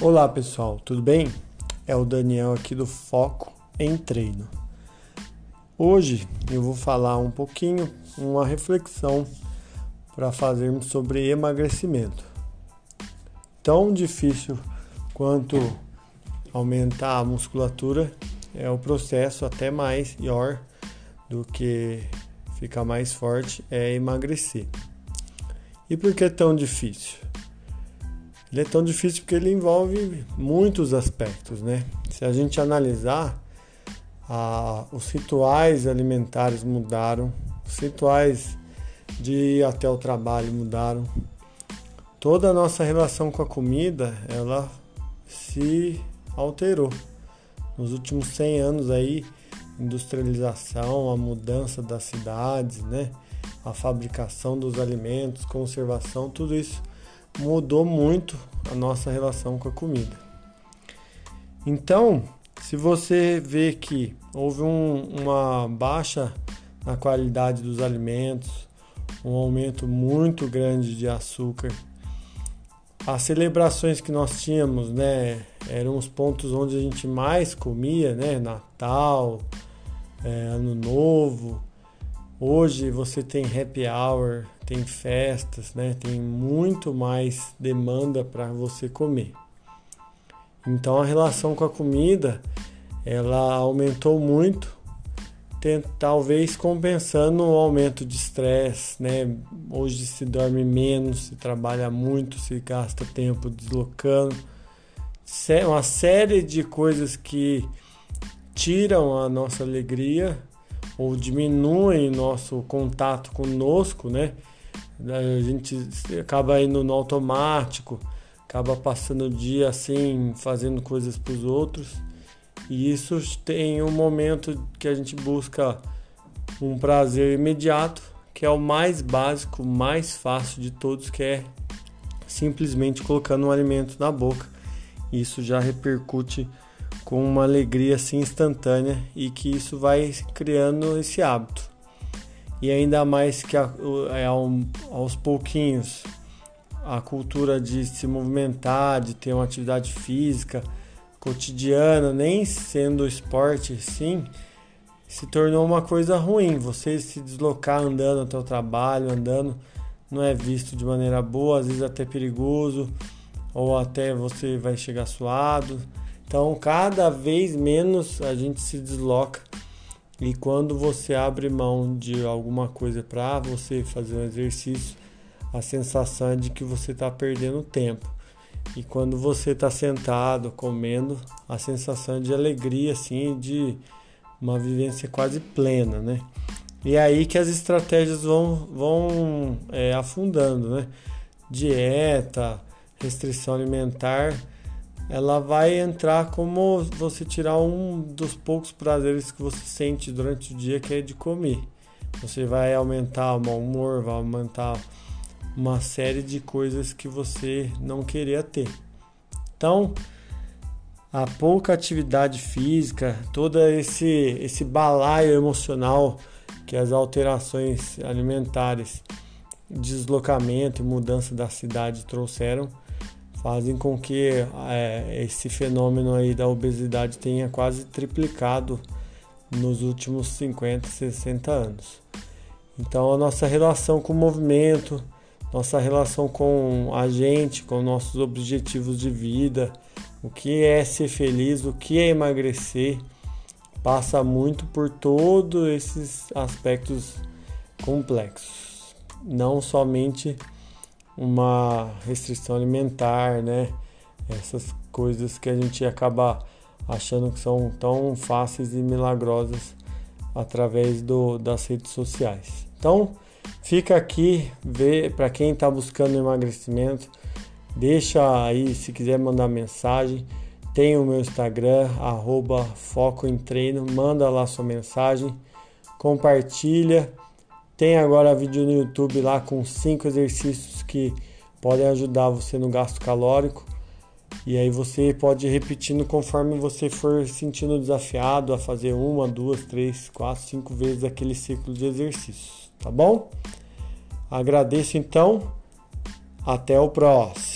Olá pessoal, tudo bem? É o Daniel aqui do Foco em Treino. Hoje eu vou falar um pouquinho, uma reflexão para fazermos sobre emagrecimento. Tão difícil quanto aumentar a musculatura é o processo até mais maior do que ficar mais forte é emagrecer. E por que é tão difícil? Ele é tão difícil porque ele envolve muitos aspectos, né? Se a gente analisar, a, os rituais alimentares mudaram, os rituais de ir até o trabalho mudaram. Toda a nossa relação com a comida, ela se alterou. Nos últimos 100 anos aí, industrialização, a mudança das cidades, né? A fabricação dos alimentos, conservação, tudo isso mudou muito a nossa relação com a comida. Então, se você vê que houve um, uma baixa na qualidade dos alimentos, um aumento muito grande de açúcar, as celebrações que nós tínhamos, né, eram os pontos onde a gente mais comia, né, Natal, é, Ano Novo, Hoje você tem happy hour, tem festas, né? Tem muito mais demanda para você comer. Então a relação com a comida ela aumentou muito, talvez compensando o aumento de estresse, né? Hoje se dorme menos, se trabalha muito, se gasta tempo deslocando, uma série de coisas que tiram a nossa alegria ou diminuem nosso contato conosco, né? A gente acaba indo no automático, acaba passando o dia assim, fazendo coisas para os outros. E isso tem um momento que a gente busca um prazer imediato, que é o mais básico, mais fácil de todos, que é simplesmente colocando um alimento na boca. Isso já repercute com uma alegria assim instantânea e que isso vai criando esse hábito. E ainda mais que a, é, aos pouquinhos a cultura de se movimentar, de ter uma atividade física cotidiana, nem sendo esporte sim, se tornou uma coisa ruim. Você se deslocar andando até o trabalho, andando, não é visto de maneira boa, às vezes até perigoso, ou até você vai chegar suado. Então, cada vez menos a gente se desloca. E quando você abre mão de alguma coisa para você fazer um exercício, a sensação é de que você está perdendo tempo. E quando você está sentado comendo, a sensação é de alegria, assim, de uma vivência quase plena, né? E é aí que as estratégias vão, vão é, afundando, né? Dieta, restrição alimentar ela vai entrar como você tirar um dos poucos prazeres que você sente durante o dia, que é de comer. Você vai aumentar o mau humor, vai aumentar uma série de coisas que você não queria ter. Então, a pouca atividade física, todo esse, esse balaio emocional que as alterações alimentares, deslocamento e mudança da cidade trouxeram, fazem com que é, esse fenômeno aí da obesidade tenha quase triplicado nos últimos 50, 60 anos. Então a nossa relação com o movimento, nossa relação com a gente, com nossos objetivos de vida, o que é ser feliz, o que é emagrecer, passa muito por todos esses aspectos complexos. Não somente uma restrição alimentar, né? Essas coisas que a gente acaba achando que são tão fáceis e milagrosas através do, das redes sociais. Então, fica aqui, vê para quem está buscando emagrecimento, deixa aí se quiser mandar mensagem. Tem o meu Instagram, arroba Foco em Treino, manda lá sua mensagem, compartilha tem agora vídeo no YouTube lá com cinco exercícios que podem ajudar você no gasto calórico. E aí você pode ir repetindo conforme você for sentindo desafiado a fazer uma, duas, três, quatro, cinco vezes aquele ciclo de exercícios, tá bom? Agradeço então. Até o próximo.